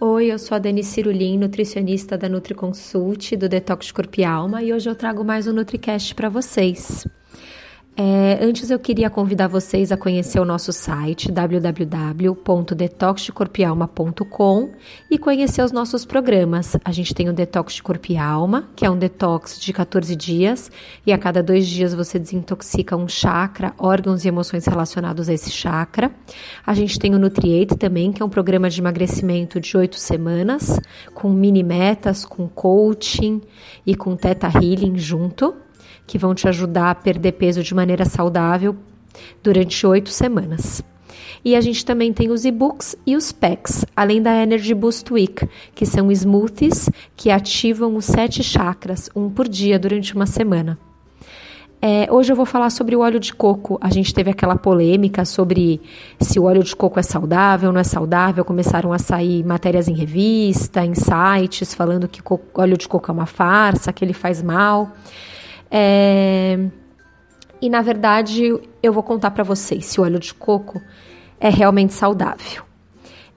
Oi, eu sou a Dani Cirulim, nutricionista da NutriConsult, do Detox Corpo e Alma, e hoje eu trago mais um NutriCast para vocês. É, antes eu queria convidar vocês a conhecer o nosso site www.detoxdecorpialma.com e conhecer os nossos programas. A gente tem o Detox de Corpo e Alma, que é um detox de 14 dias, e a cada dois dias você desintoxica um chakra, órgãos e emoções relacionados a esse chakra. A gente tem o Nutriate também, que é um programa de emagrecimento de oito semanas, com mini metas, com coaching e com Teta Healing junto que vão te ajudar a perder peso de maneira saudável durante oito semanas. E a gente também tem os e-books e os packs, além da Energy Boost Week, que são smoothies que ativam os sete chakras, um por dia durante uma semana. É, hoje eu vou falar sobre o óleo de coco. A gente teve aquela polêmica sobre se o óleo de coco é saudável, não é saudável. Começaram a sair matérias em revista, em sites, falando que óleo de coco é uma farsa, que ele faz mal. É... E na verdade, eu vou contar para vocês se o óleo de coco é realmente saudável.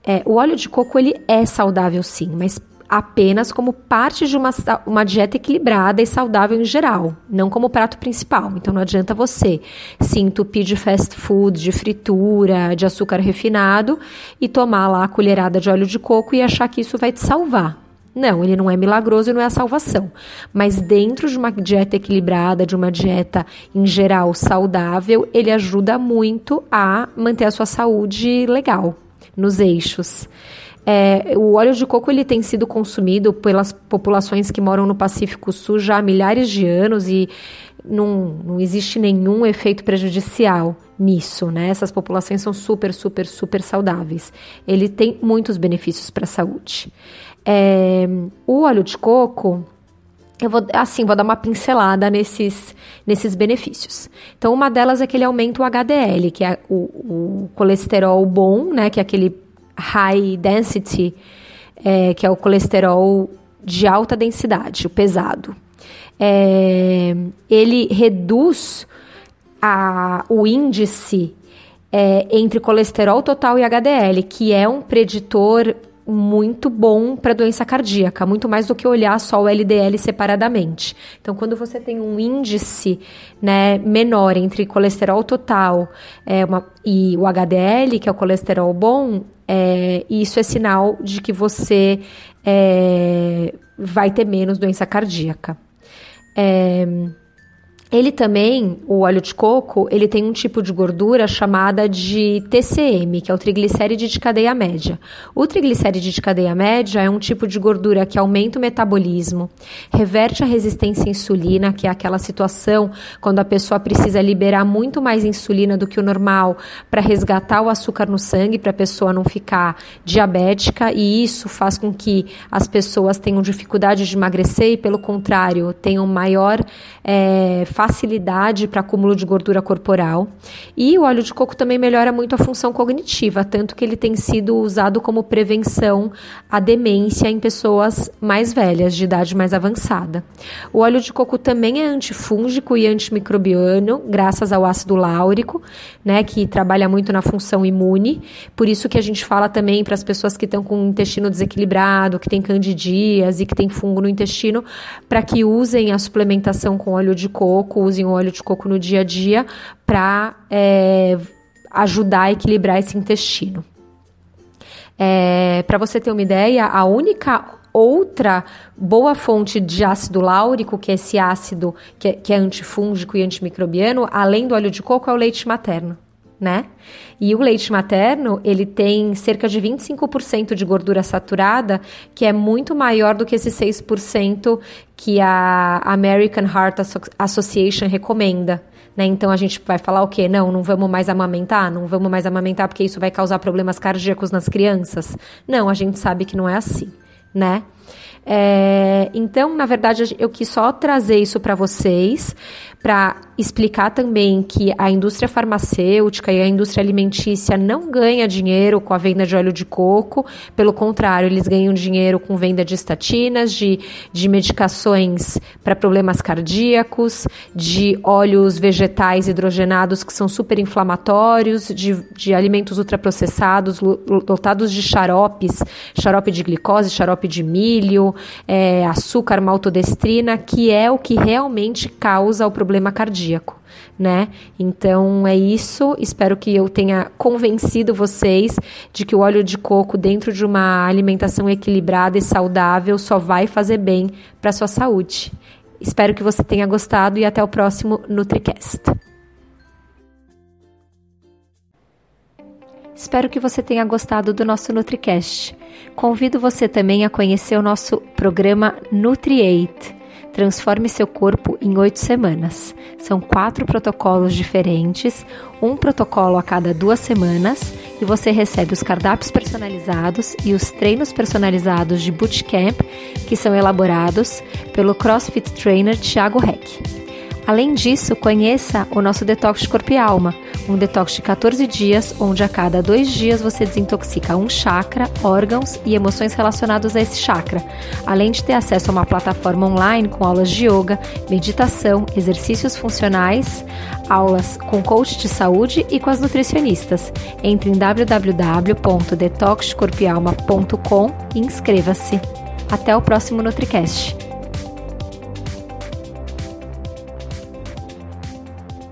É, o óleo de coco ele é saudável sim, mas apenas como parte de uma, uma dieta equilibrada e saudável em geral, não como prato principal. Então não adianta você se entupir de fast food, de fritura, de açúcar refinado e tomar lá a colherada de óleo de coco e achar que isso vai te salvar. Não, ele não é milagroso e não é a salvação. Mas dentro de uma dieta equilibrada, de uma dieta em geral saudável, ele ajuda muito a manter a sua saúde legal, nos eixos. É, o óleo de coco ele tem sido consumido pelas populações que moram no Pacífico Sul já há milhares de anos e não, não existe nenhum efeito prejudicial nisso, né? Essas populações são super, super, super saudáveis. Ele tem muitos benefícios para a saúde. É, o óleo de coco, eu vou, assim, vou dar uma pincelada nesses, nesses benefícios. Então, uma delas é que ele aumenta o HDL, que é o, o colesterol bom, né? Que é aquele high density, é, que é o colesterol de alta densidade, o pesado. É, ele reduz a, o índice é, entre colesterol total e HDL, que é um preditor muito bom para doença cardíaca, muito mais do que olhar só o LDL separadamente. Então, quando você tem um índice né, menor entre colesterol total é, uma, e o HDL, que é o colesterol bom, é, isso é sinal de que você é, vai ter menos doença cardíaca. É, ele também, o óleo de coco, ele tem um tipo de gordura chamada de TCM, que é o triglicéride de cadeia média. O triglicéride de cadeia média é um tipo de gordura que aumenta o metabolismo, reverte a resistência à insulina, que é aquela situação quando a pessoa precisa liberar muito mais insulina do que o normal para resgatar o açúcar no sangue, para a pessoa não ficar diabética, e isso faz com que as pessoas tenham dificuldade de emagrecer e, pelo contrário, tenham maior é, facilidade para acúmulo de gordura corporal. E o óleo de coco também melhora muito a função cognitiva, tanto que ele tem sido usado como prevenção à demência em pessoas mais velhas, de idade mais avançada. O óleo de coco também é antifúngico e antimicrobiano, graças ao ácido láurico, né, que trabalha muito na função imune. Por isso que a gente fala também para as pessoas que estão com o intestino desequilibrado, que tem candidias e que tem fungo no intestino, para que usem a suplementação com óleo de coco coco, usem o óleo de coco no dia a dia para é, ajudar a equilibrar esse intestino. É, para você ter uma ideia, a única outra boa fonte de ácido láurico, que é esse ácido que é, que é antifúngico e antimicrobiano, além do óleo de coco, é o leite materno né? E o leite materno, ele tem cerca de 25% de gordura saturada, que é muito maior do que esse 6% que a American Heart Association recomenda. Né? Então a gente vai falar o quê? Não, não vamos mais amamentar, não vamos mais amamentar porque isso vai causar problemas cardíacos nas crianças. Não, a gente sabe que não é assim. né? É, então, na verdade, eu quis só trazer isso para vocês, para explicar também que a indústria farmacêutica e a indústria alimentícia não ganha dinheiro com a venda de óleo de coco, pelo contrário, eles ganham dinheiro com venda de estatinas, de, de medicações para problemas cardíacos, de óleos vegetais hidrogenados que são super inflamatórios, de, de alimentos ultraprocessados, lotados de xaropes, xarope de glicose, xarope de milho, é, açúcar, maltodestrina, que é o que realmente causa o problema cardíaco. Né? Então é isso. Espero que eu tenha convencido vocês de que o óleo de coco dentro de uma alimentação equilibrada e saudável só vai fazer bem para sua saúde. Espero que você tenha gostado e até o próximo NutriCast. Espero que você tenha gostado do nosso NutriCast. Convido você também a conhecer o nosso programa NutriAid. Transforme seu corpo em oito semanas. São quatro protocolos diferentes, um protocolo a cada duas semanas, e você recebe os cardápios personalizados e os treinos personalizados de bootcamp que são elaborados pelo CrossFit Trainer Thiago Heck. Além disso, conheça o nosso detox de corpo e alma, um detox de 14 dias, onde a cada dois dias você desintoxica um chakra, órgãos e emoções relacionados a esse chakra, além de ter acesso a uma plataforma online com aulas de yoga, meditação, exercícios funcionais, aulas com coach de saúde e com as nutricionistas. Entre em www.detoxcorpialma.com e inscreva-se. Até o próximo NutriCast.